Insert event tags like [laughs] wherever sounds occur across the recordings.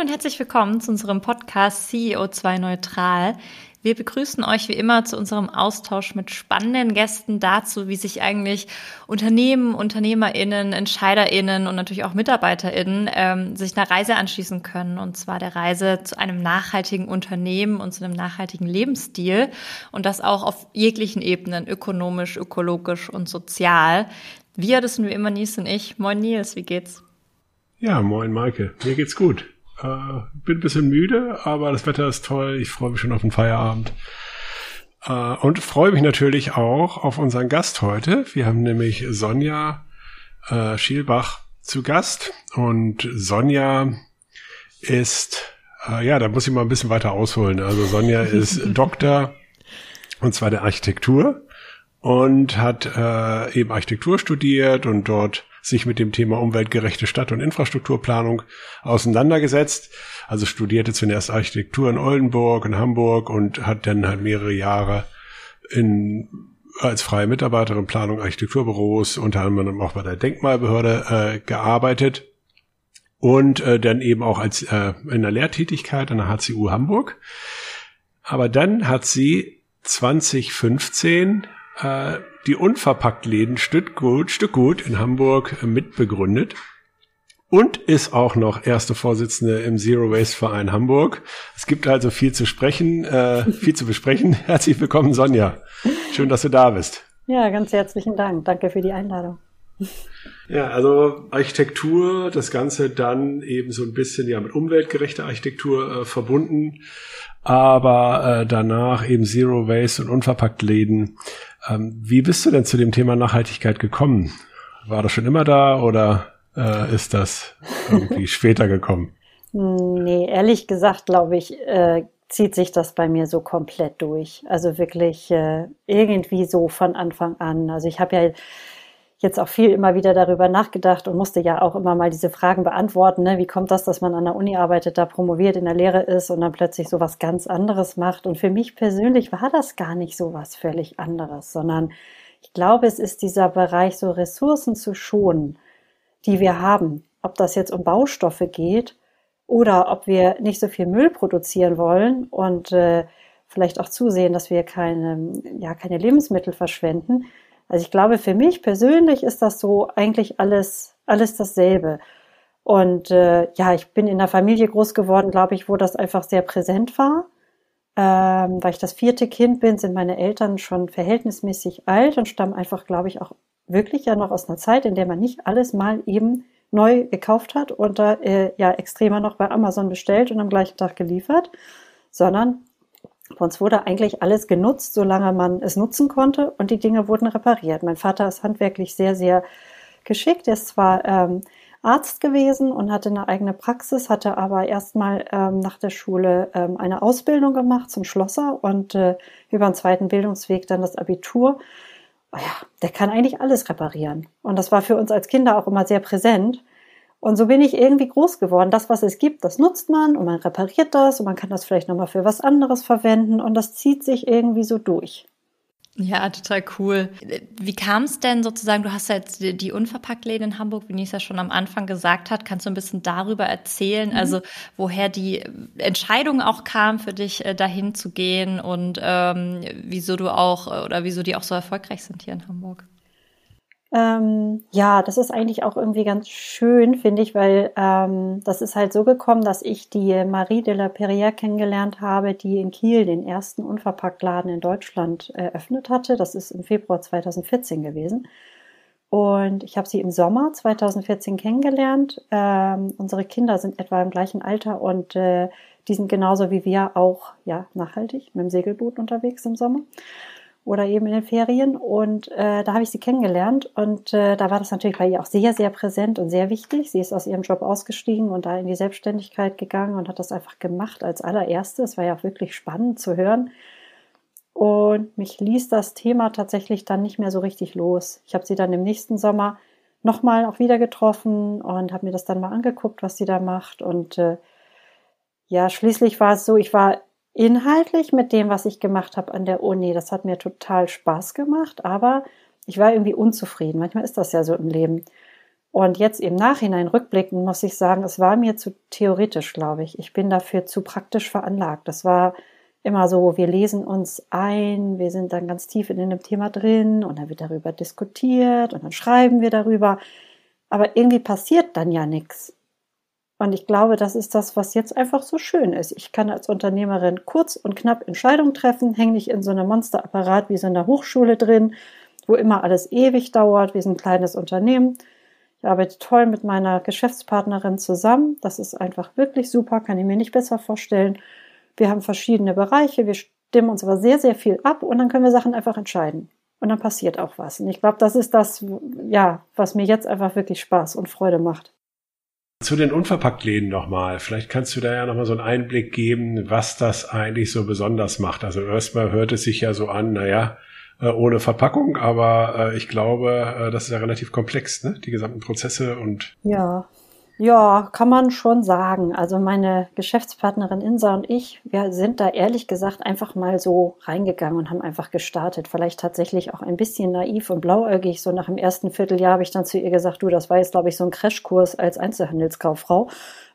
und herzlich willkommen zu unserem Podcast CEO2 Neutral. Wir begrüßen euch wie immer zu unserem Austausch mit spannenden Gästen dazu, wie sich eigentlich Unternehmen, UnternehmerInnen, EntscheiderInnen und natürlich auch MitarbeiterInnen ähm, sich einer Reise anschließen können. Und zwar der Reise zu einem nachhaltigen Unternehmen und zu einem nachhaltigen Lebensstil. Und das auch auf jeglichen Ebenen, ökonomisch, ökologisch und sozial. Wir, das sind wie immer Nils und ich. Moin Nils, wie geht's? Ja, moin Maike. Mir geht's gut. Äh, bin ein bisschen müde, aber das Wetter ist toll. Ich freue mich schon auf den Feierabend. Äh, und freue mich natürlich auch auf unseren Gast heute. Wir haben nämlich Sonja äh, Schielbach zu Gast. Und Sonja ist, äh, ja, da muss ich mal ein bisschen weiter ausholen. Also Sonja [laughs] ist Doktor, und zwar der Architektur und hat äh, eben Architektur studiert und dort sich mit dem Thema umweltgerechte Stadt- und Infrastrukturplanung auseinandergesetzt. Also studierte zunächst Architektur in Oldenburg in Hamburg und hat dann halt mehrere Jahre in als freie Mitarbeiterin Planung Architekturbüros, unter anderem auch bei der Denkmalbehörde äh, gearbeitet und äh, dann eben auch als äh, in der Lehrtätigkeit an der HCU Hamburg. Aber dann hat sie 2015 äh, die Unverpacktläden Stückgut, Stückgut in Hamburg mitbegründet und ist auch noch erste Vorsitzende im Zero Waste Verein Hamburg. Es gibt also viel zu sprechen, äh, viel zu besprechen. [laughs] Herzlich willkommen, Sonja. Schön, dass du da bist. Ja, ganz herzlichen Dank. Danke für die Einladung. Ja, also Architektur, das Ganze dann eben so ein bisschen ja mit umweltgerechter Architektur äh, verbunden, aber äh, danach eben Zero Waste und unverpackt Läden. Ähm, wie bist du denn zu dem Thema Nachhaltigkeit gekommen? War das schon immer da oder äh, ist das irgendwie [laughs] später gekommen? Nee, ehrlich gesagt, glaube ich, äh, zieht sich das bei mir so komplett durch. Also wirklich äh, irgendwie so von Anfang an. Also ich habe ja jetzt auch viel immer wieder darüber nachgedacht und musste ja auch immer mal diese Fragen beantworten. Ne? Wie kommt das, dass man an der Uni arbeitet, da promoviert, in der Lehre ist und dann plötzlich so was ganz anderes macht? Und für mich persönlich war das gar nicht so was völlig anderes, sondern ich glaube, es ist dieser Bereich, so Ressourcen zu schonen, die wir haben. Ob das jetzt um Baustoffe geht oder ob wir nicht so viel Müll produzieren wollen und äh, vielleicht auch zusehen, dass wir keine, ja, keine Lebensmittel verschwenden also ich glaube, für mich persönlich ist das so eigentlich alles, alles dasselbe. Und äh, ja, ich bin in einer Familie groß geworden, glaube ich, wo das einfach sehr präsent war. Ähm, weil ich das vierte Kind bin, sind meine Eltern schon verhältnismäßig alt und stammen einfach, glaube ich, auch wirklich ja noch aus einer Zeit, in der man nicht alles mal eben neu gekauft hat und da äh, ja extremer noch bei Amazon bestellt und am gleichen Tag geliefert, sondern bei uns wurde eigentlich alles genutzt, solange man es nutzen konnte und die Dinge wurden repariert. Mein Vater ist handwerklich sehr, sehr geschickt. Er ist zwar ähm, Arzt gewesen und hatte eine eigene Praxis, hatte aber erstmal ähm, nach der Schule ähm, eine Ausbildung gemacht zum Schlosser und äh, über einen zweiten Bildungsweg dann das Abitur. Oh ja, der kann eigentlich alles reparieren. Und das war für uns als Kinder auch immer sehr präsent. Und so bin ich irgendwie groß geworden. Das, was es gibt, das nutzt man und man repariert das und man kann das vielleicht nochmal für was anderes verwenden und das zieht sich irgendwie so durch. Ja, total cool. Wie kam es denn sozusagen, du hast ja jetzt die, Unverpacktläden in Hamburg, wie Nisa schon am Anfang gesagt hat, kannst du ein bisschen darüber erzählen, mhm. also woher die Entscheidung auch kam für dich, äh, dahin zu gehen und ähm, wieso du auch oder wieso die auch so erfolgreich sind hier in Hamburg? Ähm, ja, das ist eigentlich auch irgendwie ganz schön, finde ich, weil ähm, das ist halt so gekommen, dass ich die Marie de la Perrière kennengelernt habe, die in Kiel den ersten Unverpacktladen in Deutschland eröffnet hatte. Das ist im Februar 2014 gewesen. Und ich habe sie im Sommer 2014 kennengelernt. Ähm, unsere Kinder sind etwa im gleichen Alter und äh, die sind genauso wie wir auch ja nachhaltig mit dem Segelboot unterwegs im Sommer oder eben in den Ferien. Und äh, da habe ich sie kennengelernt und äh, da war das natürlich bei ihr auch sehr, sehr präsent und sehr wichtig. Sie ist aus ihrem Job ausgestiegen und da in die Selbstständigkeit gegangen und hat das einfach gemacht als allererste. Es war ja auch wirklich spannend zu hören. Und mich ließ das Thema tatsächlich dann nicht mehr so richtig los. Ich habe sie dann im nächsten Sommer nochmal auch wieder getroffen und habe mir das dann mal angeguckt, was sie da macht. Und äh, ja, schließlich war es so, ich war inhaltlich mit dem, was ich gemacht habe an der Uni, das hat mir total Spaß gemacht, aber ich war irgendwie unzufrieden. Manchmal ist das ja so im Leben. Und jetzt im Nachhinein rückblickend muss ich sagen, es war mir zu theoretisch, glaube ich. Ich bin dafür zu praktisch veranlagt. Das war immer so, wir lesen uns ein, wir sind dann ganz tief in dem Thema drin und dann wird darüber diskutiert und dann schreiben wir darüber. Aber irgendwie passiert dann ja nichts. Und ich glaube, das ist das, was jetzt einfach so schön ist. Ich kann als Unternehmerin kurz und knapp Entscheidungen treffen, hänge nicht in so einem Monsterapparat wie so einer Hochschule drin, wo immer alles ewig dauert. Wir sind ein kleines Unternehmen. Ich arbeite toll mit meiner Geschäftspartnerin zusammen. Das ist einfach wirklich super, kann ich mir nicht besser vorstellen. Wir haben verschiedene Bereiche, wir stimmen uns aber sehr, sehr viel ab und dann können wir Sachen einfach entscheiden. Und dann passiert auch was. Und ich glaube, das ist das, ja, was mir jetzt einfach wirklich Spaß und Freude macht. Zu den Unverpacktläden nochmal. Vielleicht kannst du da ja nochmal so einen Einblick geben, was das eigentlich so besonders macht. Also erstmal hört es sich ja so an, naja, äh, ohne Verpackung, aber äh, ich glaube, äh, das ist ja relativ komplex, ne? Die gesamten Prozesse und. Ja, ja, kann man schon sagen. Also meine Geschäftspartnerin Insa und ich, wir sind da ehrlich gesagt einfach mal so reingegangen und haben einfach gestartet. Vielleicht tatsächlich auch ein bisschen naiv und blauäugig. So nach dem ersten Vierteljahr habe ich dann zu ihr gesagt, du, das war jetzt, glaube ich, so ein Crashkurs als Einzelhandelskauffrau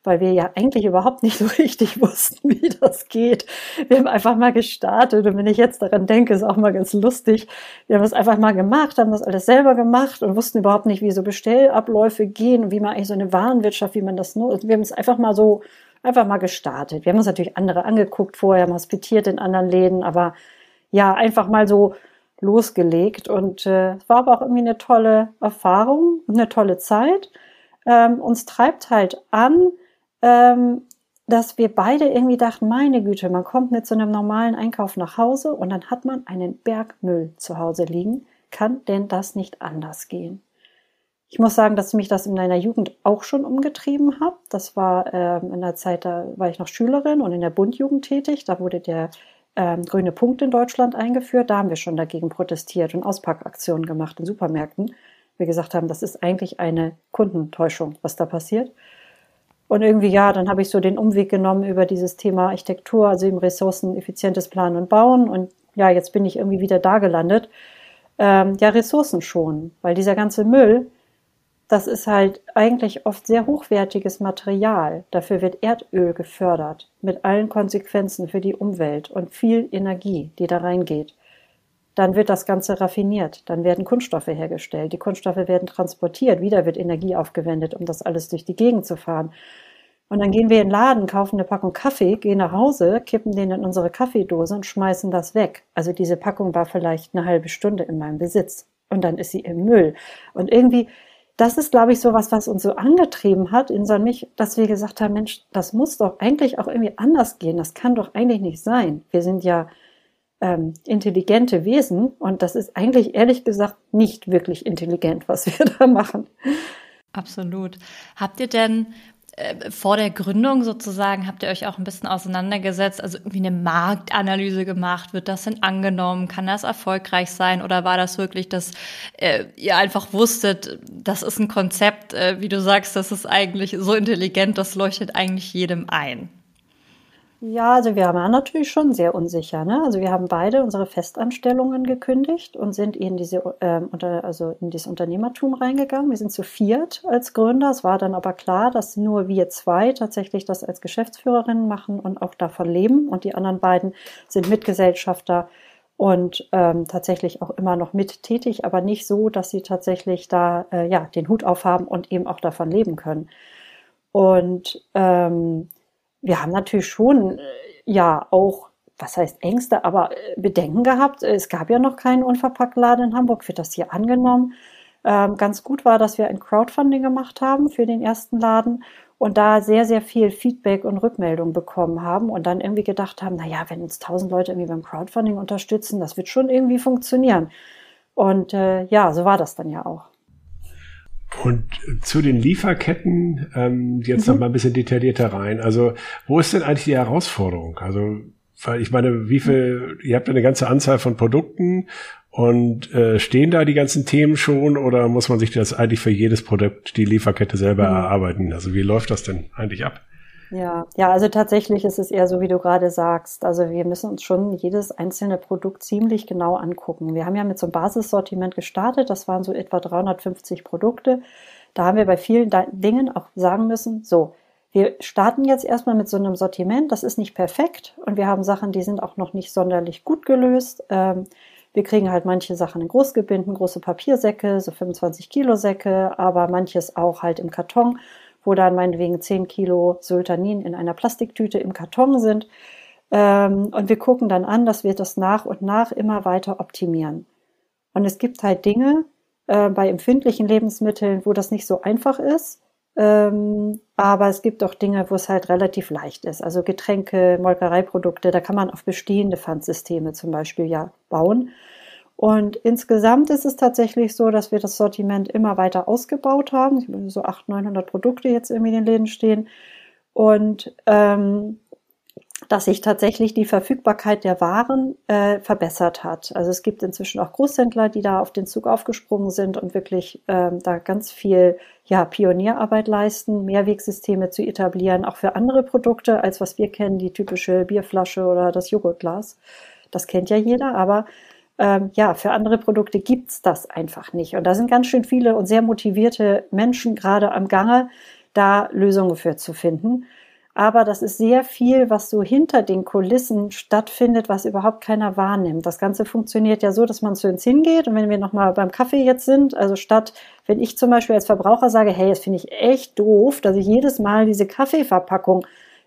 weil wir ja eigentlich überhaupt nicht [laughs] so richtig wussten, wie das geht. Wir haben einfach mal gestartet und wenn ich jetzt daran denke, ist auch mal ganz lustig. Wir haben es einfach mal gemacht, haben das alles selber gemacht und wussten überhaupt nicht, wie so Bestellabläufe gehen und wie man eigentlich so eine Warenwirtschaft, wie man das nutzt. Wir haben es einfach mal so, einfach mal gestartet. Wir haben uns natürlich andere angeguckt vorher, haben hospitiert in anderen Läden, aber ja, einfach mal so losgelegt und äh, war aber auch irgendwie eine tolle Erfahrung eine tolle Zeit. Ähm, uns treibt halt an, ähm, dass wir beide irgendwie dachten, meine Güte, man kommt mit so einem normalen Einkauf nach Hause und dann hat man einen Berg Müll zu Hause liegen. Kann denn das nicht anders gehen? Ich muss sagen, dass mich das in meiner Jugend auch schon umgetrieben hat. Das war ähm, in der Zeit, da war ich noch Schülerin und in der Bundjugend tätig. Da wurde der ähm, grüne Punkt in Deutschland eingeführt. Da haben wir schon dagegen protestiert und Auspackaktionen gemacht in Supermärkten. Wir gesagt haben, das ist eigentlich eine Kundentäuschung, was da passiert. Und irgendwie, ja, dann habe ich so den Umweg genommen über dieses Thema Architektur, also eben ressourceneffizientes Planen und Bauen. Und ja, jetzt bin ich irgendwie wieder da gelandet. Ähm, ja, Ressourcen schon, weil dieser ganze Müll, das ist halt eigentlich oft sehr hochwertiges Material. Dafür wird Erdöl gefördert, mit allen Konsequenzen für die Umwelt und viel Energie, die da reingeht. Dann wird das Ganze raffiniert, dann werden Kunststoffe hergestellt, die Kunststoffe werden transportiert, wieder wird Energie aufgewendet, um das alles durch die Gegend zu fahren. Und dann gehen wir in den Laden, kaufen eine Packung Kaffee, gehen nach Hause, kippen den in unsere Kaffeedose und schmeißen das weg. Also diese Packung war vielleicht eine halbe Stunde in meinem Besitz und dann ist sie im Müll. Und irgendwie, das ist, glaube ich, so was, was uns so angetrieben hat in so mich, dass wir gesagt haben, Mensch, das muss doch eigentlich auch irgendwie anders gehen. Das kann doch eigentlich nicht sein. Wir sind ja ähm, intelligente Wesen und das ist eigentlich ehrlich gesagt nicht wirklich intelligent, was wir [laughs] da machen. Absolut. Habt ihr denn äh, vor der Gründung sozusagen habt ihr euch auch ein bisschen auseinandergesetzt, also irgendwie eine Marktanalyse gemacht. Wird das denn angenommen? Kann das erfolgreich sein? Oder war das wirklich, dass äh, ihr einfach wusstet, das ist ein Konzept, äh, wie du sagst, das ist eigentlich so intelligent, das leuchtet eigentlich jedem ein? Ja, also wir waren natürlich schon sehr unsicher. Ne? Also wir haben beide unsere Festanstellungen gekündigt und sind in diese äh, unter, also in dieses Unternehmertum reingegangen. Wir sind zu viert als Gründer. Es war dann aber klar, dass nur wir zwei tatsächlich das als Geschäftsführerinnen machen und auch davon leben. Und die anderen beiden sind Mitgesellschafter und ähm, tatsächlich auch immer noch mit tätig, aber nicht so, dass sie tatsächlich da äh, ja den Hut aufhaben und eben auch davon leben können. Und ähm, wir haben natürlich schon, äh, ja, auch, was heißt Ängste, aber äh, Bedenken gehabt. Es gab ja noch keinen Unverpacktladen in Hamburg, wird das hier angenommen. Ähm, ganz gut war, dass wir ein Crowdfunding gemacht haben für den ersten Laden und da sehr, sehr viel Feedback und Rückmeldung bekommen haben und dann irgendwie gedacht haben, na ja, wenn uns tausend Leute irgendwie beim Crowdfunding unterstützen, das wird schon irgendwie funktionieren. Und äh, ja, so war das dann ja auch. Und zu den Lieferketten ähm, jetzt mhm. noch mal ein bisschen detaillierter rein. Also wo ist denn eigentlich die Herausforderung? Also weil ich meine, wie viel? Ihr habt eine ganze Anzahl von Produkten und äh, stehen da die ganzen Themen schon oder muss man sich das eigentlich für jedes Produkt die Lieferkette selber mhm. erarbeiten? Also wie läuft das denn eigentlich ab? Ja, ja, also tatsächlich ist es eher so, wie du gerade sagst. Also wir müssen uns schon jedes einzelne Produkt ziemlich genau angucken. Wir haben ja mit so einem Basissortiment gestartet. Das waren so etwa 350 Produkte. da haben wir bei vielen Dingen auch sagen müssen, so, wir starten jetzt erstmal mit so einem Sortiment, das ist nicht perfekt und wir haben Sachen, die sind auch noch nicht sonderlich gut gelöst. Ähm, wir kriegen halt manche Sachen in Großgebinden, große Papiersäcke, so 25 Kilo Säcke, aber manches auch halt im Karton, wo dann meinetwegen 10 Kilo Sultanin in einer Plastiktüte im Karton sind. Ähm, und wir gucken dann an, dass wir das nach und nach immer weiter optimieren. Und es gibt halt Dinge äh, bei empfindlichen Lebensmitteln, wo das nicht so einfach ist. Ähm, aber es gibt auch Dinge, wo es halt relativ leicht ist. Also Getränke, Molkereiprodukte, da kann man auf bestehende Pfandsysteme zum Beispiel ja bauen. Und insgesamt ist es tatsächlich so, dass wir das Sortiment immer weiter ausgebaut haben. Ich habe so 800, 900 Produkte jetzt irgendwie in den Läden stehen. Und ähm, dass sich tatsächlich die Verfügbarkeit der Waren äh, verbessert hat. Also es gibt inzwischen auch Großhändler, die da auf den Zug aufgesprungen sind und wirklich ähm, da ganz viel ja, Pionierarbeit leisten, Mehrwegsysteme zu etablieren, auch für andere Produkte, als was wir kennen, die typische Bierflasche oder das Joghurtglas. Das kennt ja jeder, aber ähm, ja, für andere Produkte gibt's das einfach nicht. Und da sind ganz schön viele und sehr motivierte Menschen gerade am Gange, da Lösungen für zu finden. Aber das ist sehr viel, was so hinter den Kulissen stattfindet, was überhaupt keiner wahrnimmt. Das Ganze funktioniert ja so, dass man zu uns hingeht und wenn wir nochmal beim Kaffee jetzt sind, also statt, wenn ich zum Beispiel als Verbraucher sage, hey, das finde ich echt doof, dass ich jedes Mal diese Kaffeeverpackung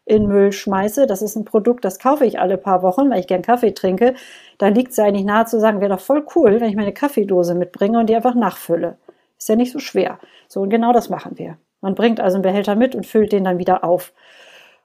in Müll schmeiße. Das ist ein Produkt, das kaufe ich alle paar Wochen, weil ich gern Kaffee trinke. Da liegt es ja eigentlich nahe zu sagen, wäre doch voll cool, wenn ich meine Kaffeedose mitbringe und die einfach nachfülle. Ist ja nicht so schwer. So, und genau das machen wir. Man bringt also einen Behälter mit und füllt den dann wieder auf.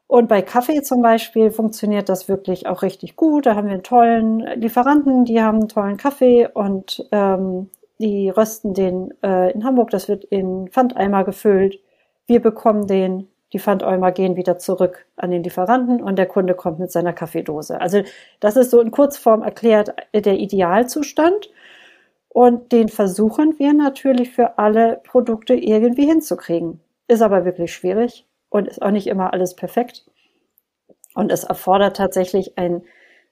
Und bei Kaffee zum Beispiel funktioniert das wirklich auch richtig gut. Da haben wir einen tollen Lieferanten, die haben einen tollen Kaffee und ähm, die rösten den äh, in Hamburg. Das wird in Pfandeimer gefüllt. Wir bekommen den. Die Pfandeimer gehen wieder zurück an den Lieferanten und der Kunde kommt mit seiner Kaffeedose. Also das ist so in Kurzform erklärt der Idealzustand. Und den versuchen wir natürlich für alle Produkte irgendwie hinzukriegen. Ist aber wirklich schwierig und ist auch nicht immer alles perfekt. Und es erfordert tatsächlich ein,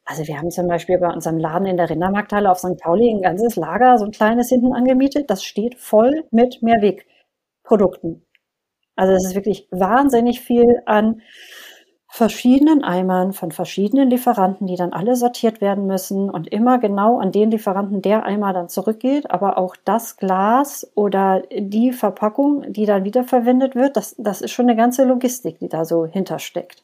also wir haben zum Beispiel bei unserem Laden in der Rindermarkthalle auf St. Pauli ein ganzes Lager, so ein kleines hinten angemietet. Das steht voll mit Mehrwegprodukten. Also es ist wirklich wahnsinnig viel an verschiedenen Eimern von verschiedenen Lieferanten, die dann alle sortiert werden müssen und immer genau an den Lieferanten der Eimer dann zurückgeht, aber auch das Glas oder die Verpackung, die dann wiederverwendet wird, das, das ist schon eine ganze Logistik, die da so hintersteckt.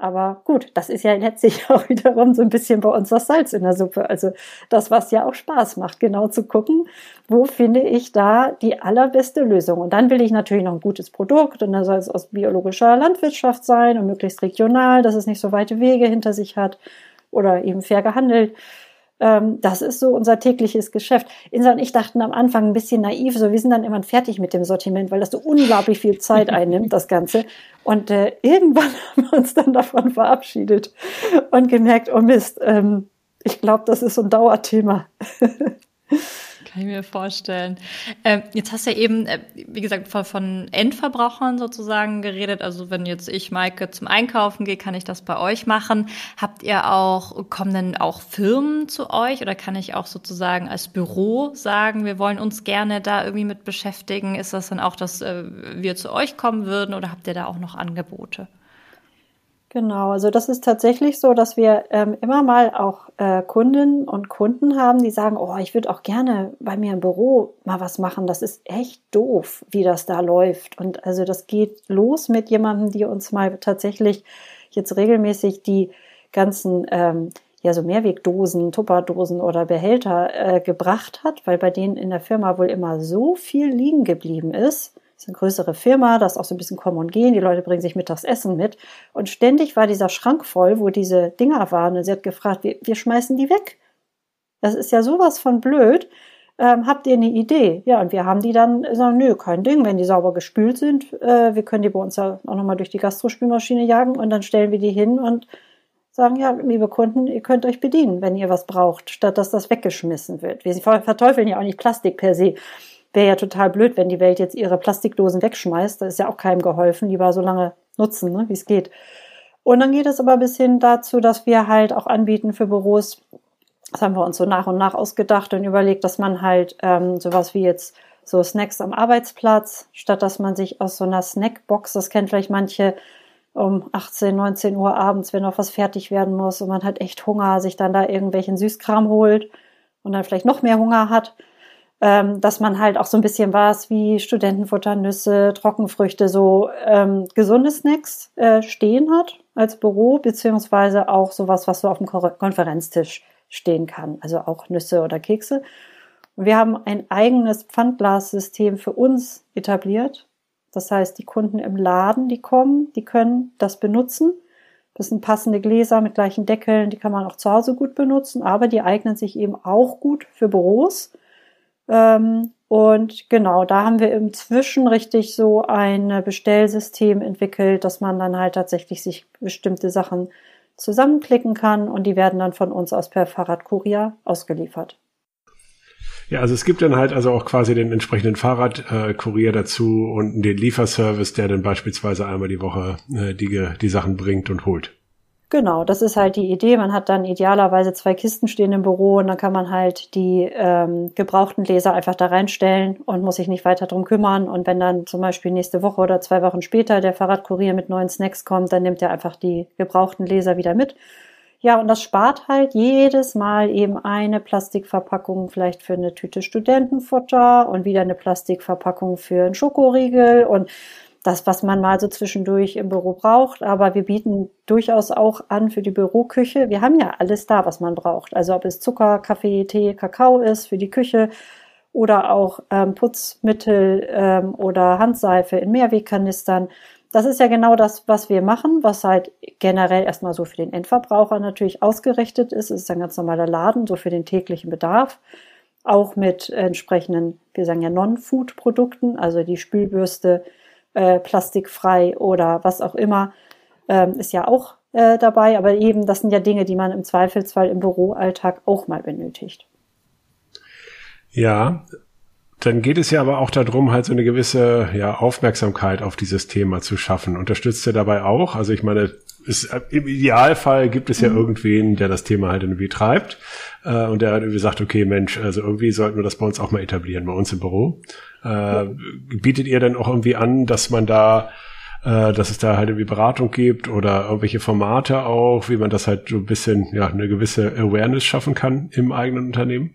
Aber gut, das ist ja letztlich [laughs] auch wiederum so ein bisschen bei uns das Salz in der Suppe. Also das, was ja auch Spaß macht, genau zu gucken, wo finde ich da die allerbeste Lösung. Und dann will ich natürlich noch ein gutes Produkt und dann soll es aus biologischer Landwirtschaft sein und möglichst regional, dass es nicht so weite Wege hinter sich hat oder eben fair gehandelt. Ähm, das ist so unser tägliches Geschäft. Insa und ich dachten am Anfang ein bisschen naiv, so wir sind dann immer fertig mit dem Sortiment, weil das so unglaublich viel Zeit einnimmt, das Ganze. Und äh, irgendwann [laughs] haben wir uns dann davon verabschiedet und gemerkt, oh Mist, ähm, ich glaube, das ist so ein Dauerthema. [laughs] Kann ich mir vorstellen. Ähm, jetzt hast du ja eben, äh, wie gesagt, von, von, Endverbrauchern sozusagen geredet. Also wenn jetzt ich, Maike, zum Einkaufen gehe, kann ich das bei euch machen. Habt ihr auch, kommen denn auch Firmen zu euch oder kann ich auch sozusagen als Büro sagen, wir wollen uns gerne da irgendwie mit beschäftigen? Ist das dann auch, dass äh, wir zu euch kommen würden oder habt ihr da auch noch Angebote? Genau, also das ist tatsächlich so, dass wir ähm, immer mal auch äh, Kundinnen und Kunden haben, die sagen, oh, ich würde auch gerne bei mir im Büro mal was machen. Das ist echt doof, wie das da läuft. Und also das geht los mit jemandem, die uns mal tatsächlich jetzt regelmäßig die ganzen ähm, ja so Mehrwegdosen, Tupperdosen oder Behälter äh, gebracht hat, weil bei denen in der Firma wohl immer so viel liegen geblieben ist das ist eine größere Firma, das ist auch so ein bisschen kommen und gehen. Die Leute bringen sich mittags Essen mit. Und ständig war dieser Schrank voll, wo diese Dinger waren. Und sie hat gefragt, wir, wir schmeißen die weg. Das ist ja sowas von blöd. Ähm, habt ihr eine Idee? Ja, und wir haben die dann gesagt, nö, kein Ding, wenn die sauber gespült sind. Äh, wir können die bei uns ja auch nochmal durch die Gastrospülmaschine jagen und dann stellen wir die hin und sagen, ja, liebe Kunden, ihr könnt euch bedienen, wenn ihr was braucht, statt dass das weggeschmissen wird. Wir verteufeln ja auch nicht Plastik per se. Wäre ja total blöd, wenn die Welt jetzt ihre Plastikdosen wegschmeißt. Da ist ja auch keinem geholfen. Lieber so lange nutzen, ne, wie es geht. Und dann geht es aber bis hin dazu, dass wir halt auch anbieten für Büros, das haben wir uns so nach und nach ausgedacht und überlegt, dass man halt ähm, sowas wie jetzt so Snacks am Arbeitsplatz, statt dass man sich aus so einer Snackbox, das kennt vielleicht manche, um 18, 19 Uhr abends, wenn noch was fertig werden muss und man hat echt Hunger, sich dann da irgendwelchen Süßkram holt und dann vielleicht noch mehr Hunger hat, ähm, dass man halt auch so ein bisschen was wie Studentenfutter, Nüsse, Trockenfrüchte, so ähm, gesunde Snacks äh, stehen hat als Büro, beziehungsweise auch sowas, was so auf dem Konferenztisch stehen kann, also auch Nüsse oder Kekse. Und wir haben ein eigenes Pfandglassystem für uns etabliert, das heißt, die Kunden im Laden, die kommen, die können das benutzen. Das sind passende Gläser mit gleichen Deckeln, die kann man auch zu Hause gut benutzen, aber die eignen sich eben auch gut für Büros. Ähm, und genau, da haben wir inzwischen richtig so ein Bestellsystem entwickelt, dass man dann halt tatsächlich sich bestimmte Sachen zusammenklicken kann und die werden dann von uns aus per Fahrradkurier ausgeliefert. Ja, also es gibt dann halt also auch quasi den entsprechenden Fahrradkurier äh, dazu und den Lieferservice, der dann beispielsweise einmal die Woche äh, die, die Sachen bringt und holt. Genau, das ist halt die Idee. Man hat dann idealerweise zwei Kisten stehen im Büro und dann kann man halt die ähm, gebrauchten Leser einfach da reinstellen und muss sich nicht weiter drum kümmern. Und wenn dann zum Beispiel nächste Woche oder zwei Wochen später der Fahrradkurier mit neuen Snacks kommt, dann nimmt er einfach die gebrauchten Leser wieder mit ja, und das spart halt jedes Mal eben eine Plastikverpackung vielleicht für eine Tüte Studentenfutter und wieder eine Plastikverpackung für einen Schokoriegel und das, was man mal so zwischendurch im Büro braucht. Aber wir bieten durchaus auch an für die Büroküche. Wir haben ja alles da, was man braucht. Also ob es Zucker, Kaffee, Tee, Kakao ist für die Küche oder auch ähm, Putzmittel ähm, oder Handseife in Mehrwegkanistern das ist ja genau das, was wir machen, was halt generell erstmal so für den Endverbraucher natürlich ausgerichtet ist. Es ist ein ganz normaler Laden, so für den täglichen Bedarf. Auch mit entsprechenden, wir sagen ja Non-Food-Produkten, also die Spülbürste, äh, plastikfrei oder was auch immer, ähm, ist ja auch äh, dabei. Aber eben, das sind ja Dinge, die man im Zweifelsfall im Büroalltag auch mal benötigt. Ja, dann geht es ja aber auch darum, halt so eine gewisse ja, Aufmerksamkeit auf dieses Thema zu schaffen. Unterstützt ihr dabei auch? Also ich meine, ist, im Idealfall gibt es ja mhm. irgendwen, der das Thema halt irgendwie treibt äh, und der halt irgendwie sagt, okay, Mensch, also irgendwie sollten wir das bei uns auch mal etablieren, bei uns im Büro. Äh. Bietet ihr dann auch irgendwie an, dass man da äh, dass es da halt irgendwie Beratung gibt oder irgendwelche Formate auch, wie man das halt so ein bisschen, ja, eine gewisse Awareness schaffen kann im eigenen Unternehmen?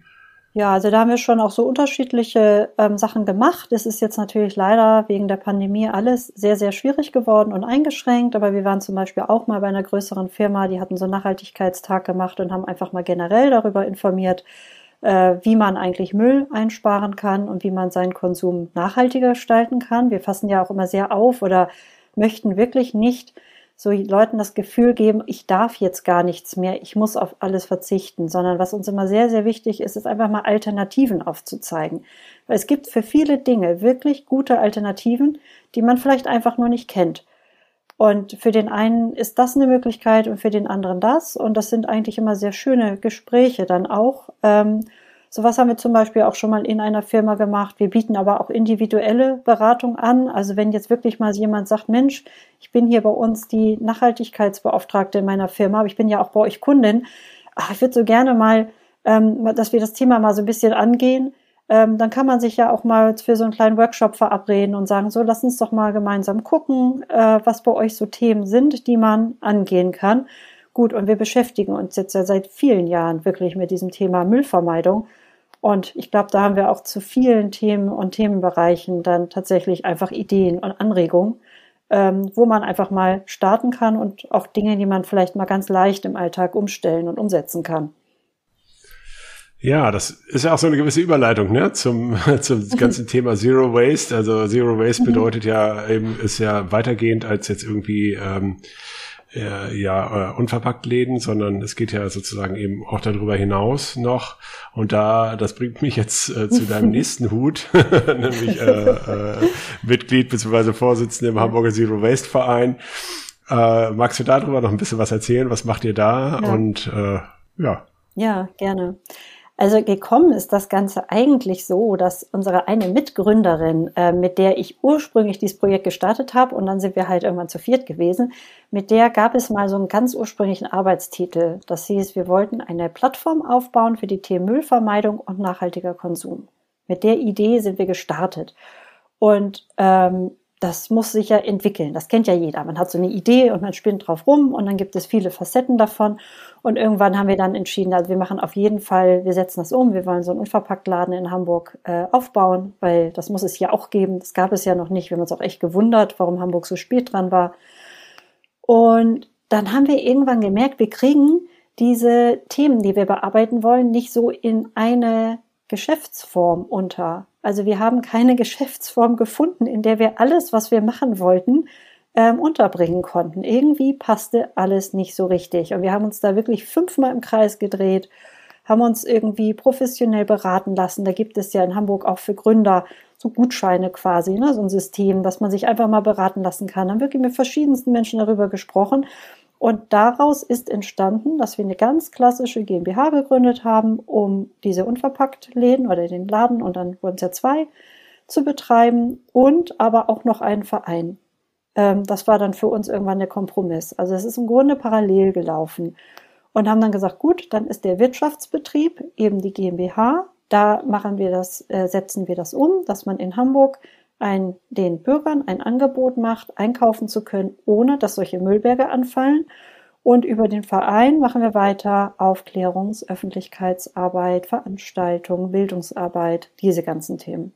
Ja, also da haben wir schon auch so unterschiedliche ähm, Sachen gemacht. Es ist jetzt natürlich leider wegen der Pandemie alles sehr, sehr schwierig geworden und eingeschränkt. Aber wir waren zum Beispiel auch mal bei einer größeren Firma, die hatten so einen Nachhaltigkeitstag gemacht und haben einfach mal generell darüber informiert, äh, wie man eigentlich Müll einsparen kann und wie man seinen Konsum nachhaltiger gestalten kann. Wir fassen ja auch immer sehr auf oder möchten wirklich nicht so Leuten das Gefühl geben, ich darf jetzt gar nichts mehr, ich muss auf alles verzichten, sondern was uns immer sehr, sehr wichtig ist, ist einfach mal Alternativen aufzuzeigen. Weil es gibt für viele Dinge wirklich gute Alternativen, die man vielleicht einfach nur nicht kennt. Und für den einen ist das eine Möglichkeit und für den anderen das. Und das sind eigentlich immer sehr schöne Gespräche dann auch. Ähm, Sowas haben wir zum Beispiel auch schon mal in einer Firma gemacht. Wir bieten aber auch individuelle Beratung an. Also wenn jetzt wirklich mal jemand sagt, Mensch, ich bin hier bei uns die Nachhaltigkeitsbeauftragte in meiner Firma, aber ich bin ja auch bei euch Kundin. Ach, ich würde so gerne mal, ähm, dass wir das Thema mal so ein bisschen angehen. Ähm, dann kann man sich ja auch mal für so einen kleinen Workshop verabreden und sagen, so, lass uns doch mal gemeinsam gucken, äh, was bei euch so Themen sind, die man angehen kann. Gut, und wir beschäftigen uns jetzt ja seit vielen Jahren wirklich mit diesem Thema Müllvermeidung. Und ich glaube, da haben wir auch zu vielen Themen und Themenbereichen dann tatsächlich einfach Ideen und Anregungen, ähm, wo man einfach mal starten kann und auch Dinge, die man vielleicht mal ganz leicht im Alltag umstellen und umsetzen kann. Ja, das ist ja auch so eine gewisse Überleitung ne, zum, [laughs] zum ganzen Thema Zero Waste. Also Zero Waste mhm. bedeutet ja eben, ist ja weitergehend als jetzt irgendwie ähm, äh, ja äh, unverpackt Läden, sondern es geht ja sozusagen eben auch darüber hinaus noch. Und da, das bringt mich jetzt äh, zu [laughs] deinem nächsten Hut, [laughs] nämlich äh, äh, Mitglied bzw. Vorsitzende im Hamburger Zero Waste Verein. Magst du darüber noch ein bisschen was erzählen? Was macht ihr da? Ja. Und ja. Ja, gerne. Also gekommen ist das Ganze eigentlich so, dass unsere eine Mitgründerin, äh, mit der ich ursprünglich dieses Projekt gestartet habe, und dann sind wir halt irgendwann zu viert gewesen, mit der gab es mal so einen ganz ursprünglichen Arbeitstitel. Das hieß, wir wollten eine Plattform aufbauen für die Themen Müllvermeidung und nachhaltiger Konsum. Mit der Idee sind wir gestartet. Und ähm, das muss sich ja entwickeln. Das kennt ja jeder. Man hat so eine Idee und man spinnt drauf rum und dann gibt es viele Facetten davon. Und irgendwann haben wir dann entschieden, also wir machen auf jeden Fall, wir setzen das um. Wir wollen so einen Unverpacktladen in Hamburg äh, aufbauen, weil das muss es hier auch geben. Das gab es ja noch nicht. Wir haben uns auch echt gewundert, warum Hamburg so spät dran war. Und dann haben wir irgendwann gemerkt, wir kriegen diese Themen, die wir bearbeiten wollen, nicht so in eine Geschäftsform unter. Also wir haben keine Geschäftsform gefunden, in der wir alles, was wir machen wollten, ähm, unterbringen konnten. Irgendwie passte alles nicht so richtig. Und wir haben uns da wirklich fünfmal im Kreis gedreht, haben uns irgendwie professionell beraten lassen. Da gibt es ja in Hamburg auch für Gründer so Gutscheine quasi, ne? so ein System, dass man sich einfach mal beraten lassen kann. Dann wirklich mit verschiedensten Menschen darüber gesprochen. Und daraus ist entstanden, dass wir eine ganz klassische GmbH gegründet haben, um diese Unverpackt-Läden oder den Laden und dann wurden es ja zwei zu betreiben und aber auch noch einen Verein. Ähm, das war dann für uns irgendwann der Kompromiss. Also es ist im Grunde parallel gelaufen und haben dann gesagt, gut, dann ist der Wirtschaftsbetrieb eben die GmbH. Da machen wir das, äh, setzen wir das um, dass man in Hamburg ein, den Bürgern ein Angebot macht, einkaufen zu können, ohne dass solche Müllberge anfallen. Und über den Verein machen wir weiter Aufklärungs-, Öffentlichkeitsarbeit, Veranstaltungen, Bildungsarbeit, diese ganzen Themen.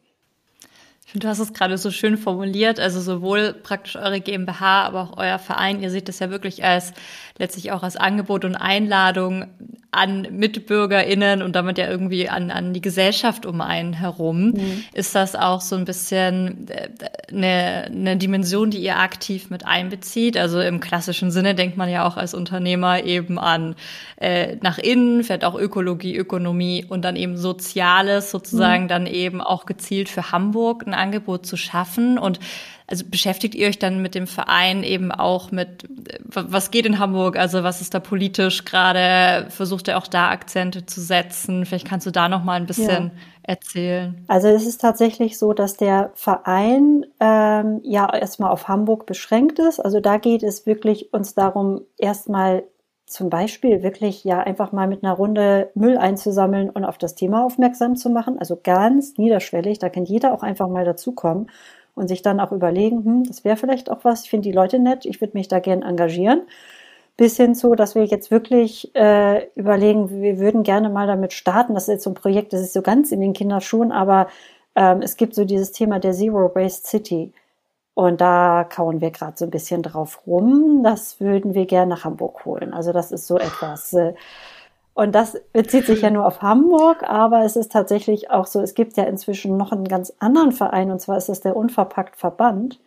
Ich finde, du hast es gerade so schön formuliert, also sowohl praktisch eure GmbH, aber auch euer Verein. Ihr seht das ja wirklich als letztlich auch als Angebot und Einladung an MitbürgerInnen und damit ja irgendwie an, an die Gesellschaft um einen herum. Mhm. Ist das auch so ein bisschen äh, eine, eine Dimension, die ihr aktiv mit einbezieht? Also im klassischen Sinne denkt man ja auch als Unternehmer eben an äh, nach innen, fährt auch Ökologie, Ökonomie und dann eben Soziales sozusagen mhm. dann eben auch gezielt für Hamburg ein Angebot zu schaffen und also beschäftigt ihr euch dann mit dem Verein eben auch mit, was geht in Hamburg, also was ist da politisch gerade, versucht ihr auch da Akzente zu setzen? Vielleicht kannst du da noch mal ein bisschen ja. erzählen. Also es ist tatsächlich so, dass der Verein ähm, ja erstmal auf Hamburg beschränkt ist. Also da geht es wirklich uns darum, erstmal zum Beispiel wirklich ja einfach mal mit einer Runde Müll einzusammeln und auf das Thema aufmerksam zu machen. Also ganz niederschwellig, da kann jeder auch einfach mal dazukommen und sich dann auch überlegen, hm, das wäre vielleicht auch was, ich finde die Leute nett, ich würde mich da gern engagieren. Bis hin zu, dass wir jetzt wirklich äh, überlegen, wir würden gerne mal damit starten. Das ist jetzt so ein Projekt, das ist so ganz in den Kinderschuhen, aber ähm, es gibt so dieses Thema der Zero Waste City. Und da kauen wir gerade so ein bisschen drauf rum. Das würden wir gerne nach Hamburg holen. Also das ist so etwas. Äh, und das bezieht sich ja nur auf Hamburg, aber es ist tatsächlich auch so, es gibt ja inzwischen noch einen ganz anderen Verein, und zwar ist das der Unverpackt Verband.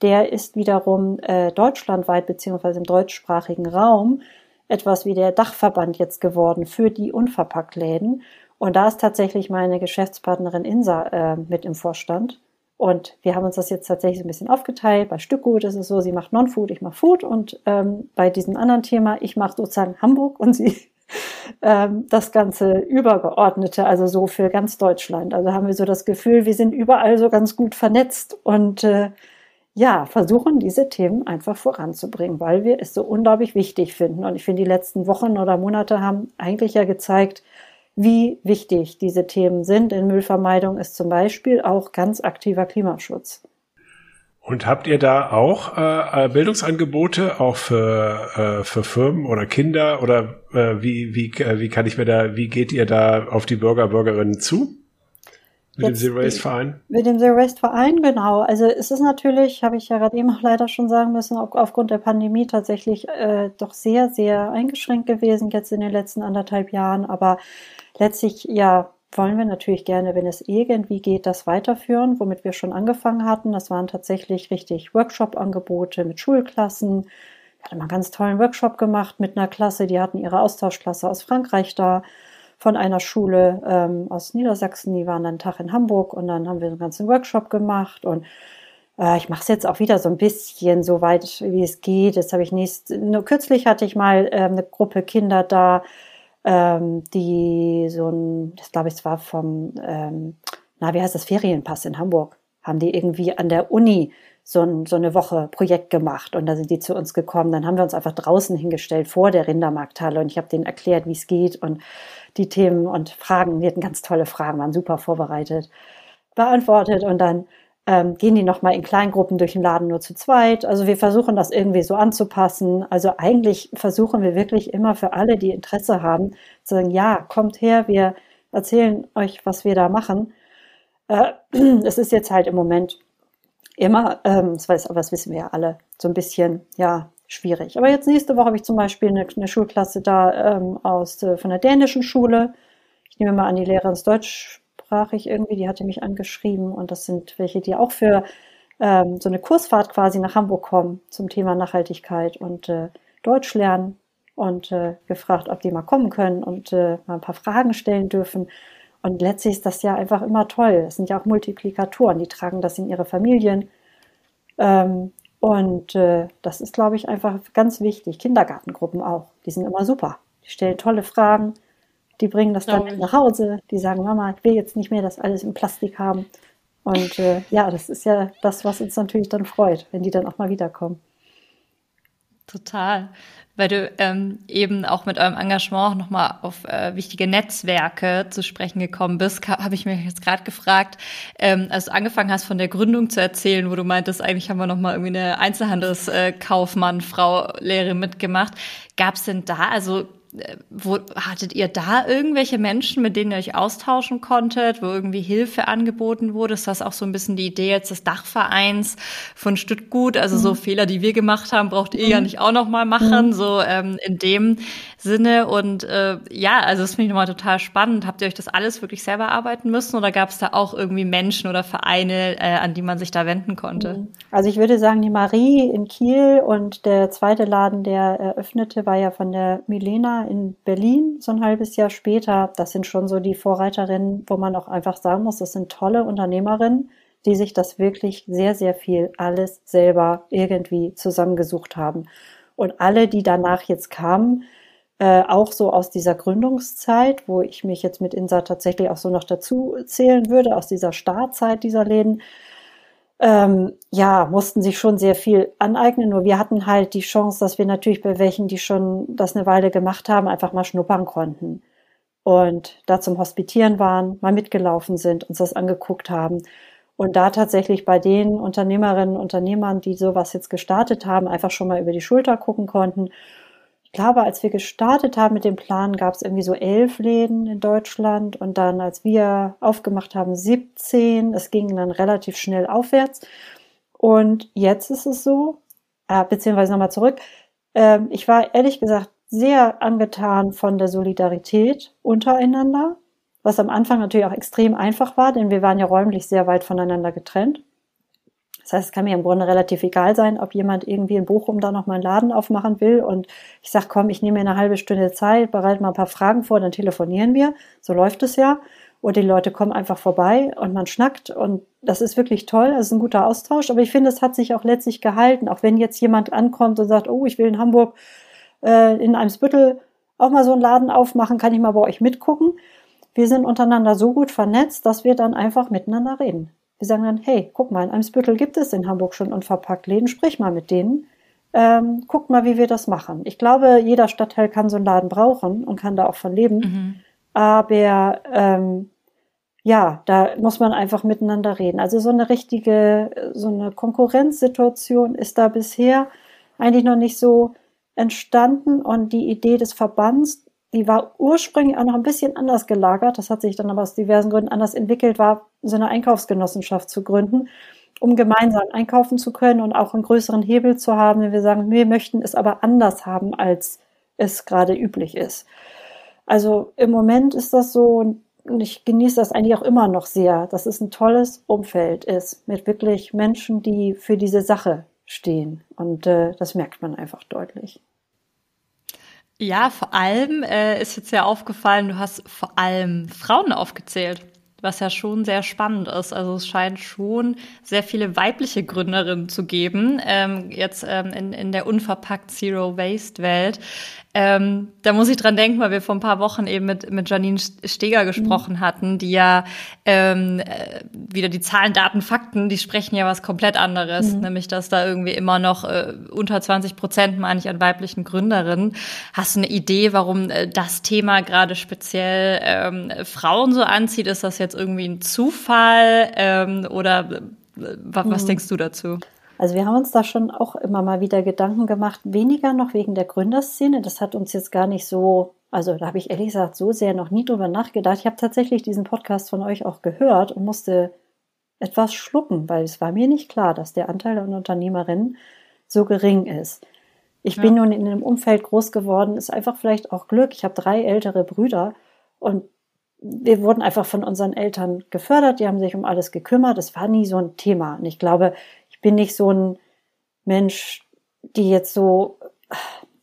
Der ist wiederum äh, deutschlandweit beziehungsweise im deutschsprachigen Raum etwas wie der Dachverband jetzt geworden für die Unverpacktläden. Und da ist tatsächlich meine Geschäftspartnerin Insa äh, mit im Vorstand. Und wir haben uns das jetzt tatsächlich so ein bisschen aufgeteilt. Bei Stückgut ist es so, sie macht Non-Food, ich mache Food. Und ähm, bei diesem anderen Thema, ich mache sozusagen Hamburg und sie [laughs] ähm, das ganze Übergeordnete, also so für ganz Deutschland. Also haben wir so das Gefühl, wir sind überall so ganz gut vernetzt und äh, ja, versuchen diese Themen einfach voranzubringen, weil wir es so unglaublich wichtig finden. Und ich finde, die letzten Wochen oder Monate haben eigentlich ja gezeigt, wie wichtig diese Themen sind. In Müllvermeidung ist zum Beispiel auch ganz aktiver Klimaschutz. Und habt ihr da auch äh, Bildungsangebote auch für, äh, für Firmen oder Kinder oder äh, wie, wie, äh, wie kann ich mir da, wie geht ihr da auf die Bürger, Bürgerinnen zu? Mit Jetzt, dem Zero Waste Verein? Mit dem Zero Waste Verein, genau. Also es ist natürlich, habe ich ja gerade eben auch leider schon sagen müssen, auf, aufgrund der Pandemie tatsächlich äh, doch sehr, sehr eingeschränkt gewesen jetzt in den letzten anderthalb Jahren. Aber letztlich ja wollen wir natürlich gerne, wenn es irgendwie geht, das weiterführen, womit wir schon angefangen hatten. Das waren tatsächlich richtig Workshop-Angebote mit Schulklassen. Wir hatten mal einen ganz tollen Workshop gemacht mit einer Klasse, die hatten ihre Austauschklasse aus Frankreich da, von einer Schule ähm, aus Niedersachsen. Die waren dann Tag in Hamburg und dann haben wir einen ganzen Workshop gemacht und äh, ich mache es jetzt auch wieder so ein bisschen so weit, wie es geht. Jetzt habe ich nächst, nur kürzlich hatte ich mal äh, eine Gruppe Kinder da, ähm, die so ein, das glaube ich, es war vom, ähm, na, wie heißt das, Ferienpass in Hamburg, haben die irgendwie an der Uni so, ein, so eine Woche Projekt gemacht und da sind die zu uns gekommen. Dann haben wir uns einfach draußen hingestellt vor der Rindermarkthalle und ich habe denen erklärt, wie es geht und die Themen und Fragen. Wir hatten ganz tolle Fragen, waren super vorbereitet, beantwortet und dann ähm, gehen die nochmal in Kleingruppen durch den Laden nur zu zweit. Also wir versuchen das irgendwie so anzupassen. Also eigentlich versuchen wir wirklich immer für alle, die Interesse haben, zu sagen, ja, kommt her, wir erzählen euch, was wir da machen. Äh, [clears throat] es ist jetzt halt im Moment immer, ähm, aber das wissen wir ja alle, so ein bisschen, ja, schwierig. Aber jetzt nächste Woche habe ich zum Beispiel eine, eine Schulklasse da ähm, aus äh, von der dänischen Schule. Ich nehme mal an, die Lehrerin ist deutschsprachig irgendwie, die hatte mich angeschrieben und das sind welche, die auch für ähm, so eine Kursfahrt quasi nach Hamburg kommen zum Thema Nachhaltigkeit und äh, Deutsch lernen und äh, gefragt, ob die mal kommen können und äh, mal ein paar Fragen stellen dürfen. Und letztlich ist das ja einfach immer toll. Es sind ja auch Multiplikatoren, die tragen das in ihre Familien. Ähm, und äh, das ist, glaube ich, einfach ganz wichtig. Kindergartengruppen auch, die sind immer super. Die stellen tolle Fragen, die bringen das dann nach Hause, die sagen, Mama, ich will jetzt nicht mehr das alles in Plastik haben. Und äh, ja, das ist ja das, was uns natürlich dann freut, wenn die dann auch mal wiederkommen. Total weil du ähm, eben auch mit eurem Engagement nochmal auf äh, wichtige Netzwerke zu sprechen gekommen bist, habe ich mich jetzt gerade gefragt, ähm, als du angefangen hast, von der Gründung zu erzählen, wo du meintest, eigentlich haben wir nochmal irgendwie eine Einzelhandelskaufmann, Frau, Lehre mitgemacht. Gab es denn da, also wo, hattet ihr da irgendwelche Menschen, mit denen ihr euch austauschen konntet, wo irgendwie Hilfe angeboten wurde? Ist das auch so ein bisschen die Idee jetzt des Dachvereins von Stüttgut? Also mhm. so Fehler, die wir gemacht haben, braucht ihr mhm. ja nicht auch noch mal machen, mhm. so ähm, in dem Sinne. Und äh, ja, also das finde ich nochmal total spannend. Habt ihr euch das alles wirklich selber arbeiten müssen oder gab es da auch irgendwie Menschen oder Vereine, äh, an die man sich da wenden konnte? Also ich würde sagen, die Marie in Kiel und der zweite Laden, der eröffnete, war ja von der Milena in Berlin, so ein halbes Jahr später. Das sind schon so die Vorreiterinnen, wo man auch einfach sagen muss, das sind tolle Unternehmerinnen, die sich das wirklich sehr, sehr viel alles selber irgendwie zusammengesucht haben. Und alle, die danach jetzt kamen, äh, auch so aus dieser Gründungszeit, wo ich mich jetzt mit Insa tatsächlich auch so noch dazu zählen würde, aus dieser Startzeit dieser Läden, ähm, ja, mussten sich schon sehr viel aneignen. Nur wir hatten halt die Chance, dass wir natürlich bei welchen, die schon das eine Weile gemacht haben, einfach mal schnuppern konnten. Und da zum Hospitieren waren, mal mitgelaufen sind, uns das angeguckt haben. Und da tatsächlich bei den Unternehmerinnen und Unternehmern, die sowas jetzt gestartet haben, einfach schon mal über die Schulter gucken konnten glaube, als wir gestartet haben mit dem Plan, gab es irgendwie so elf Läden in Deutschland und dann, als wir aufgemacht haben, 17. Es ging dann relativ schnell aufwärts. Und jetzt ist es so, äh, beziehungsweise nochmal zurück, äh, ich war ehrlich gesagt sehr angetan von der Solidarität untereinander, was am Anfang natürlich auch extrem einfach war, denn wir waren ja räumlich sehr weit voneinander getrennt. Das heißt, es kann mir im Grunde relativ egal sein, ob jemand irgendwie in Bochum da noch mal einen Laden aufmachen will und ich sage, komm, ich nehme mir eine halbe Stunde Zeit, bereite mal ein paar Fragen vor, dann telefonieren wir. So läuft es ja. Oder die Leute kommen einfach vorbei und man schnackt und das ist wirklich toll, das ist ein guter Austausch. Aber ich finde, es hat sich auch letztlich gehalten, auch wenn jetzt jemand ankommt und sagt, oh, ich will in Hamburg äh, in Eimsbüttel auch mal so einen Laden aufmachen, kann ich mal bei euch mitgucken. Wir sind untereinander so gut vernetzt, dass wir dann einfach miteinander reden. Wir sagen dann, hey, guck mal, in Eimsbüttel gibt es in Hamburg schon unverpackt Läden, sprich mal mit denen. Ähm, guck mal, wie wir das machen. Ich glaube, jeder Stadtteil kann so einen Laden brauchen und kann da auch von leben. Mhm. Aber ähm, ja, da muss man einfach miteinander reden. Also so eine richtige, so eine Konkurrenzsituation ist da bisher eigentlich noch nicht so entstanden und die Idee des Verbands die war ursprünglich auch noch ein bisschen anders gelagert. Das hat sich dann aber aus diversen Gründen anders entwickelt, war so eine Einkaufsgenossenschaft zu gründen, um gemeinsam einkaufen zu können und auch einen größeren Hebel zu haben, wenn wir sagen, wir möchten es aber anders haben, als es gerade üblich ist. Also im Moment ist das so und ich genieße das eigentlich auch immer noch sehr, dass es ein tolles Umfeld ist mit wirklich Menschen, die für diese Sache stehen. Und äh, das merkt man einfach deutlich. Ja, vor allem äh, ist jetzt ja aufgefallen, du hast vor allem Frauen aufgezählt, was ja schon sehr spannend ist. Also es scheint schon sehr viele weibliche Gründerinnen zu geben, ähm, jetzt ähm, in, in der unverpackt Zero Waste Welt. Ähm, da muss ich dran denken, weil wir vor ein paar Wochen eben mit, mit Janine Steger gesprochen mhm. hatten, die ja ähm, äh, wieder die Zahlen, Daten, Fakten, die sprechen ja was komplett anderes, mhm. nämlich dass da irgendwie immer noch äh, unter 20 Prozent, meine ich, an weiblichen Gründerinnen. Hast du eine Idee, warum äh, das Thema gerade speziell ähm, Frauen so anzieht? Ist das jetzt irgendwie ein Zufall ähm, oder äh, was mhm. denkst du dazu? Also wir haben uns da schon auch immer mal wieder Gedanken gemacht, weniger noch wegen der Gründerszene. Das hat uns jetzt gar nicht so, also da habe ich ehrlich gesagt so sehr noch nie drüber nachgedacht. Ich habe tatsächlich diesen Podcast von euch auch gehört und musste etwas schlucken, weil es war mir nicht klar, dass der Anteil an Unternehmerinnen so gering ist. Ich ja. bin nun in einem Umfeld groß geworden, ist einfach vielleicht auch Glück. Ich habe drei ältere Brüder und wir wurden einfach von unseren Eltern gefördert, die haben sich um alles gekümmert. Es war nie so ein Thema. Und ich glaube, bin nicht so ein Mensch, die jetzt so,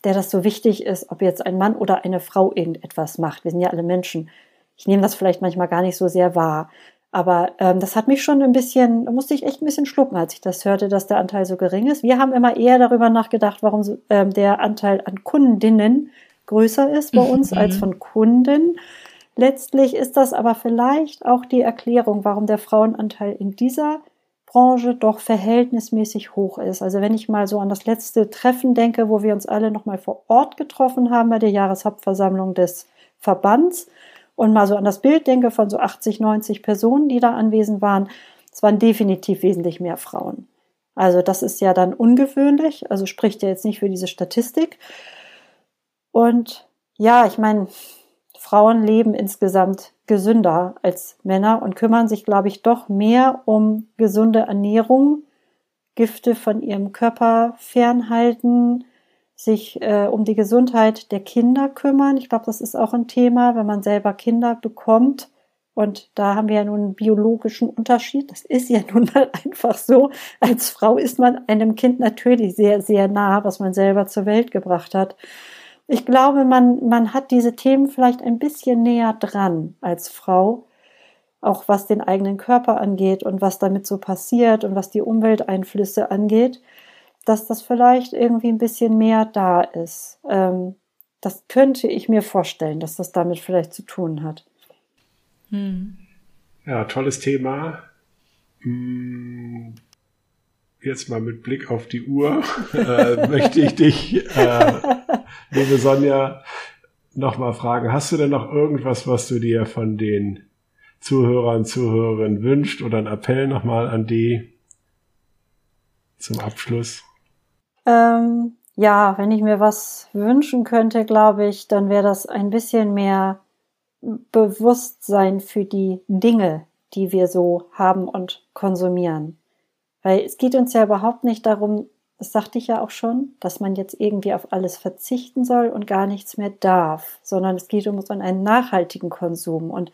der das so wichtig ist, ob jetzt ein Mann oder eine Frau irgendetwas macht. Wir sind ja alle Menschen. Ich nehme das vielleicht manchmal gar nicht so sehr wahr. Aber ähm, das hat mich schon ein bisschen, da musste ich echt ein bisschen schlucken, als ich das hörte, dass der Anteil so gering ist. Wir haben immer eher darüber nachgedacht, warum ähm, der Anteil an Kundinnen größer ist bei uns als mhm. von Kunden. Letztlich ist das aber vielleicht auch die Erklärung, warum der Frauenanteil in dieser Branche doch verhältnismäßig hoch ist. Also wenn ich mal so an das letzte Treffen denke, wo wir uns alle nochmal vor Ort getroffen haben bei der Jahreshauptversammlung des Verbands und mal so an das Bild denke von so 80, 90 Personen, die da anwesend waren, es waren definitiv wesentlich mehr Frauen. Also das ist ja dann ungewöhnlich, also spricht ja jetzt nicht für diese Statistik. Und ja, ich meine, Frauen leben insgesamt gesünder als Männer und kümmern sich, glaube ich, doch mehr um gesunde Ernährung, Gifte von ihrem Körper fernhalten, sich äh, um die Gesundheit der Kinder kümmern. Ich glaube, das ist auch ein Thema, wenn man selber Kinder bekommt. Und da haben wir ja nun einen biologischen Unterschied. Das ist ja nun mal [laughs] einfach so. Als Frau ist man einem Kind natürlich sehr, sehr nah, was man selber zur Welt gebracht hat ich glaube, man, man hat diese Themen vielleicht ein bisschen näher dran als Frau, auch was den eigenen Körper angeht und was damit so passiert und was die Umwelteinflüsse angeht, dass das vielleicht irgendwie ein bisschen mehr da ist. Ähm, das könnte ich mir vorstellen, dass das damit vielleicht zu tun hat. Hm. Ja, tolles Thema. Jetzt mal mit Blick auf die Uhr äh, möchte ich dich äh, liebe Sonja, nochmal fragen. Hast du denn noch irgendwas, was du dir von den Zuhörern, Zuhörerinnen wünscht oder ein Appell nochmal an die zum Abschluss? Ähm, ja, wenn ich mir was wünschen könnte, glaube ich, dann wäre das ein bisschen mehr Bewusstsein für die Dinge, die wir so haben und konsumieren. Weil es geht uns ja überhaupt nicht darum, das sagte ich ja auch schon, dass man jetzt irgendwie auf alles verzichten soll und gar nichts mehr darf, sondern es geht um einen nachhaltigen Konsum und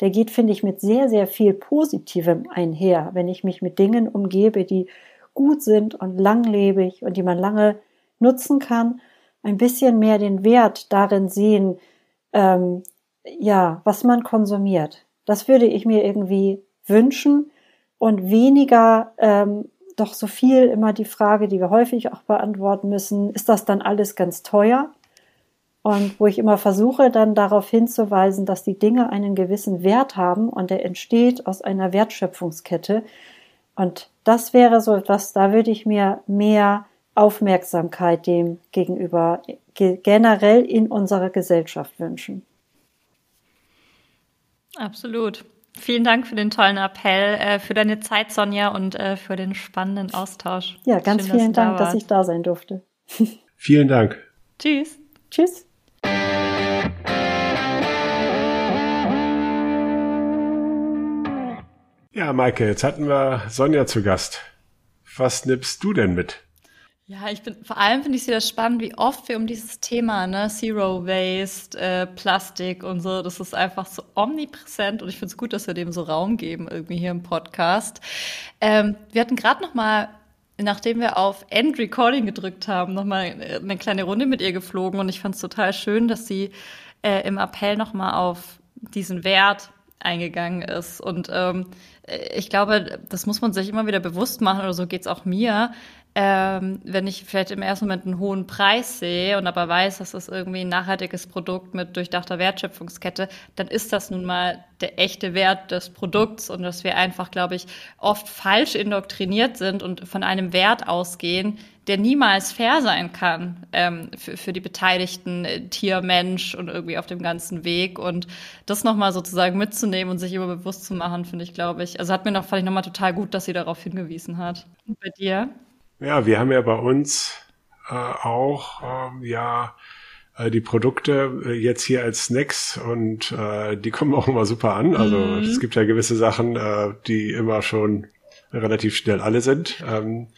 der geht, finde ich, mit sehr, sehr viel Positivem einher, wenn ich mich mit Dingen umgebe, die gut sind und langlebig und die man lange nutzen kann, ein bisschen mehr den Wert darin sehen, ähm, ja, was man konsumiert. Das würde ich mir irgendwie wünschen und weniger ähm, doch so viel immer die Frage, die wir häufig auch beantworten müssen, ist das dann alles ganz teuer? Und wo ich immer versuche, dann darauf hinzuweisen, dass die Dinge einen gewissen Wert haben und der entsteht aus einer Wertschöpfungskette. Und das wäre so etwas, da würde ich mir mehr Aufmerksamkeit dem gegenüber generell in unserer Gesellschaft wünschen. Absolut. Vielen Dank für den tollen Appell, äh, für deine Zeit, Sonja, und äh, für den spannenden Austausch. Ja, ganz Schön, vielen dass Dank, da dass ich da sein durfte. [laughs] Vielen Dank. Tschüss. Tschüss. Ja, Maike, jetzt hatten wir Sonja zu Gast. Was nimmst du denn mit? Ja, ich bin vor allem finde ich es wieder spannend, wie oft wir um dieses Thema, ne, Zero Waste, äh, Plastik und so, das ist einfach so omnipräsent und ich finde es gut, dass wir dem so Raum geben irgendwie hier im Podcast. Ähm, wir hatten gerade noch mal nachdem wir auf End Recording gedrückt haben, noch mal eine kleine Runde mit ihr geflogen und ich fand es total schön, dass sie äh, im Appell noch mal auf diesen Wert eingegangen ist und ähm, ich glaube, das muss man sich immer wieder bewusst machen, oder so geht's auch mir. Ähm, wenn ich vielleicht im ersten Moment einen hohen Preis sehe und aber weiß, dass das irgendwie ein nachhaltiges Produkt mit durchdachter Wertschöpfungskette, dann ist das nun mal der echte Wert des Produkts und dass wir einfach, glaube ich, oft falsch indoktriniert sind und von einem Wert ausgehen, der niemals fair sein kann ähm, für, für die Beteiligten, äh, Tier, Mensch und irgendwie auf dem ganzen Weg. Und das nochmal sozusagen mitzunehmen und sich immer bewusst zu machen, finde ich, glaube ich. Also hat mir noch, fand ich nochmal total gut, dass sie darauf hingewiesen hat. Und bei dir? Ja, wir haben ja bei uns äh, auch ähm, ja äh, die Produkte äh, jetzt hier als Snacks und äh, die kommen auch immer super an. Also mhm. es gibt ja gewisse Sachen, äh, die immer schon relativ schnell alle sind. Ähm,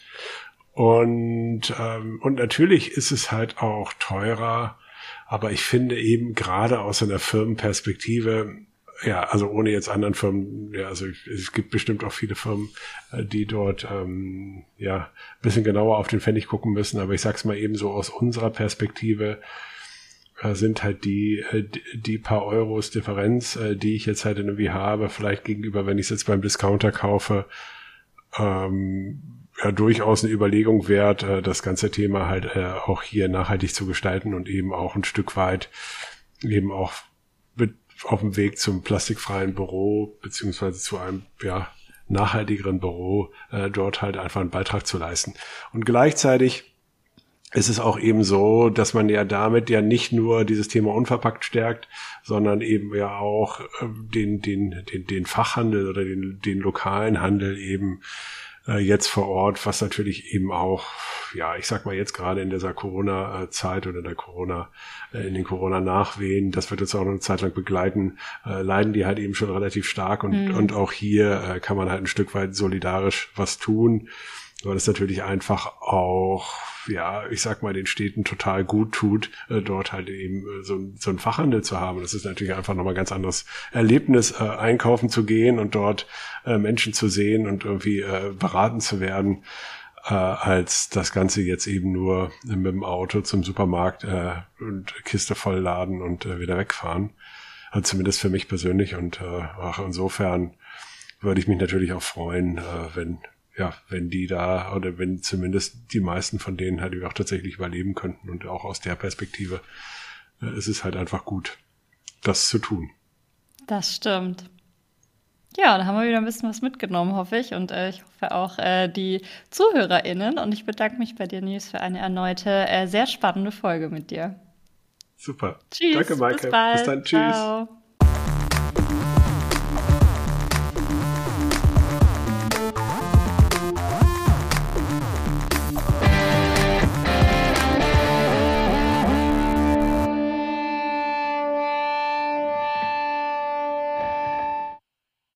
und, ähm, und natürlich ist es halt auch teurer, aber ich finde eben gerade aus einer Firmenperspektive ja, also ohne jetzt anderen Firmen, ja, also es gibt bestimmt auch viele Firmen, äh, die dort ähm, ja bisschen genauer auf den Pfennig gucken müssen, aber ich sag's mal eben so aus unserer Perspektive äh, sind halt die, äh, die paar Euros Differenz, äh, die ich jetzt halt irgendwie habe, vielleicht gegenüber, wenn ich es jetzt beim Discounter kaufe, ähm, ja durchaus eine Überlegung wert, äh, das ganze Thema halt auch hier nachhaltig zu gestalten und eben auch ein Stück weit eben auch mit auf dem Weg zum plastikfreien Büro beziehungsweise zu einem ja nachhaltigeren Büro äh, dort halt einfach einen Beitrag zu leisten. Und gleichzeitig ist es auch eben so, dass man ja damit ja nicht nur dieses Thema unverpackt stärkt, sondern eben ja auch äh, den, den, den, den Fachhandel oder den, den lokalen Handel eben äh, jetzt vor Ort, was natürlich eben auch, ja, ich sag mal jetzt gerade in dieser Corona-Zeit oder der Corona, äh, in den Corona-Nachwehen, das wird uns auch noch eine Zeit lang begleiten, äh, leiden die halt eben schon relativ stark und, mhm. und auch hier äh, kann man halt ein Stück weit solidarisch was tun, weil es natürlich einfach auch ja, ich sag mal, den Städten total gut tut, äh, dort halt eben äh, so, so ein Fachhandel zu haben. Das ist natürlich einfach nochmal ein ganz anderes Erlebnis, äh, einkaufen zu gehen und dort äh, Menschen zu sehen und irgendwie äh, beraten zu werden, äh, als das Ganze jetzt eben nur mit dem Auto zum Supermarkt und Kiste vollladen und äh, wieder wegfahren. Also zumindest für mich persönlich und auch insofern würde ich mich natürlich auch freuen, wenn ja, wenn die da oder wenn zumindest die meisten von denen halt auch tatsächlich überleben könnten und auch aus der Perspektive äh, ist es halt einfach gut, das zu tun. Das stimmt. Ja, da haben wir wieder ein bisschen was mitgenommen, hoffe ich. Und äh, ich hoffe auch äh, die ZuhörerInnen. Und ich bedanke mich bei dir, Nils, für eine erneute äh, sehr spannende Folge mit dir. Super. Tschüss. Danke, Maike. Bis, bald. bis dann. Tschüss. Ciao.